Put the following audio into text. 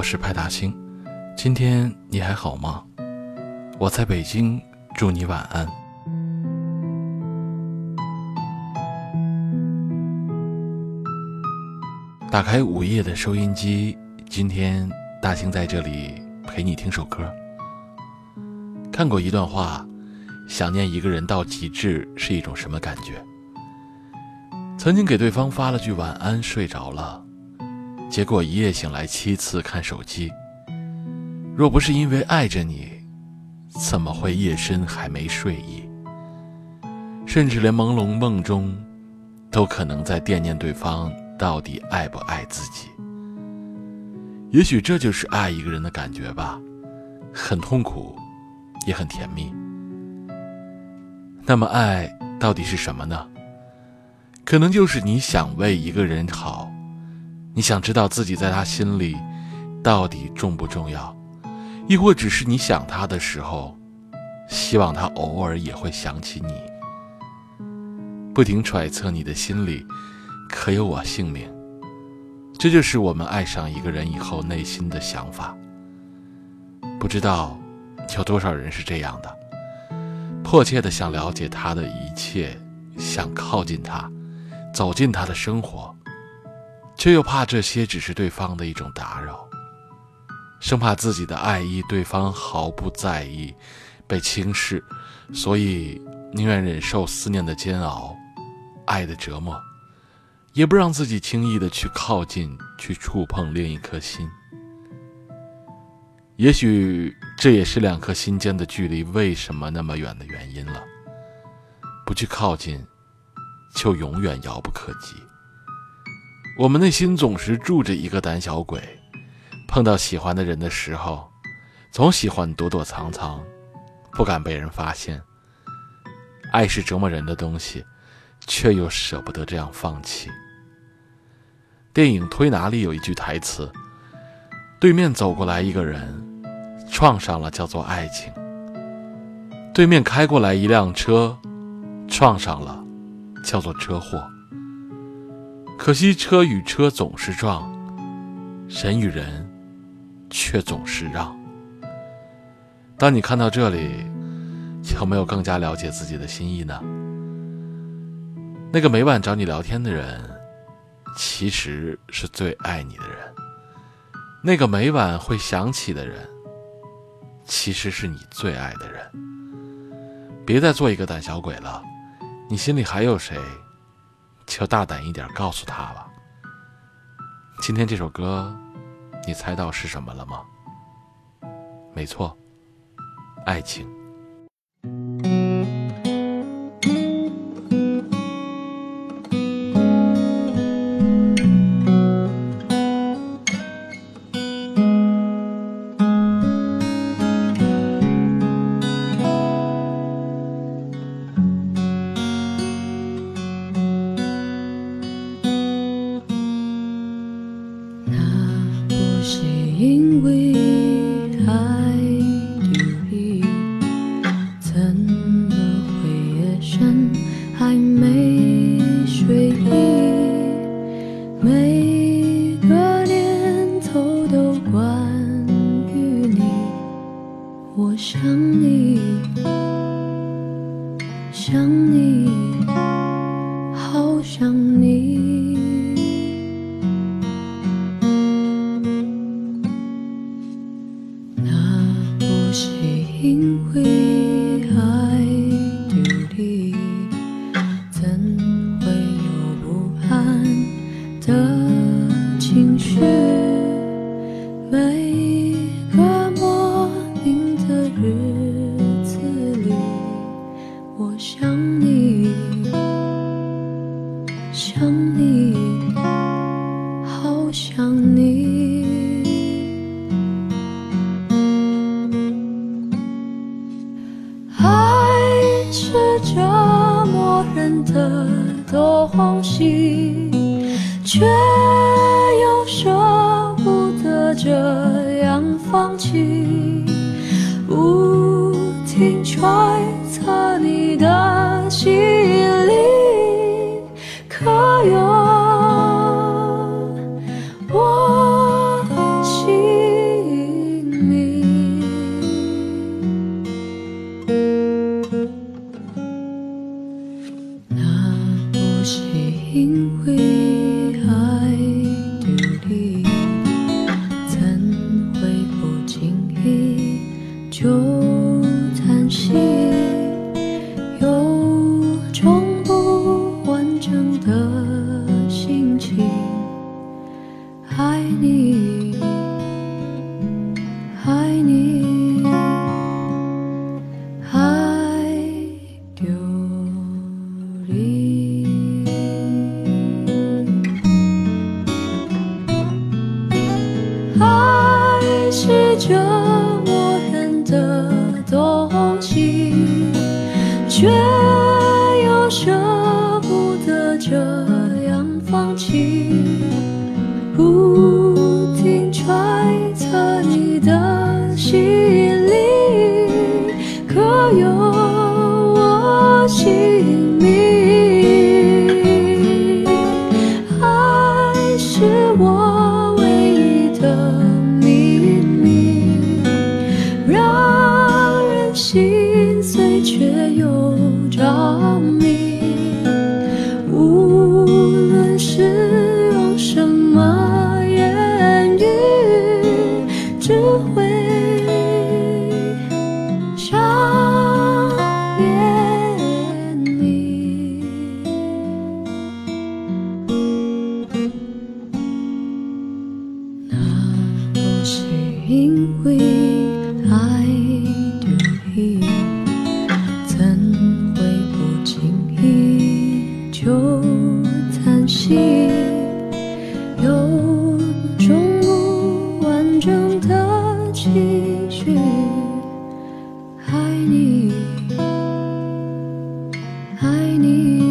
我是派大星，今天你还好吗？我在北京，祝你晚安。打开午夜的收音机，今天大星在这里陪你听首歌。看过一段话，想念一个人到极致是一种什么感觉？曾经给对方发了句晚安，睡着了，结果一夜醒来七次看手机。若不是因为爱着你，怎么会夜深还没睡意？甚至连朦胧梦中，都可能在惦念对方到底爱不爱自己。也许这就是爱一个人的感觉吧，很痛苦，也很甜蜜。那么爱到底是什么呢？可能就是你想为一个人好，你想知道自己在他心里到底重不重要，亦或只是你想他的时候，希望他偶尔也会想起你，不停揣测你的心里可有我姓名。这就是我们爱上一个人以后内心的想法。不知道有多少人是这样的，迫切的想了解他的一切，想靠近他。走进他的生活，却又怕这些只是对方的一种打扰，生怕自己的爱意对方毫不在意，被轻视，所以宁愿忍受思念的煎熬，爱的折磨，也不让自己轻易的去靠近，去触碰另一颗心。也许这也是两颗心间的距离为什么那么远的原因了。不去靠近。就永远遥不可及。我们内心总是住着一个胆小鬼，碰到喜欢的人的时候，总喜欢躲躲藏藏，不敢被人发现。爱是折磨人的东西，却又舍不得这样放弃。电影《推拿》里有一句台词：“对面走过来一个人，撞上了叫做爱情；对面开过来一辆车，撞上了。”叫做车祸。可惜车与车总是撞，人与人却总是让。当你看到这里，有没有更加了解自己的心意呢？那个每晚找你聊天的人，其实是最爱你的人；那个每晚会想起的人，其实是你最爱的人。别再做一个胆小鬼了。你心里还有谁，就大胆一点告诉他吧。今天这首歌，你猜到是什么了吗？没错，爱情。想你，想你。的东西，却又舍不得这样放弃，不停揣测你的心。爱你爱你爱你爱是爱你。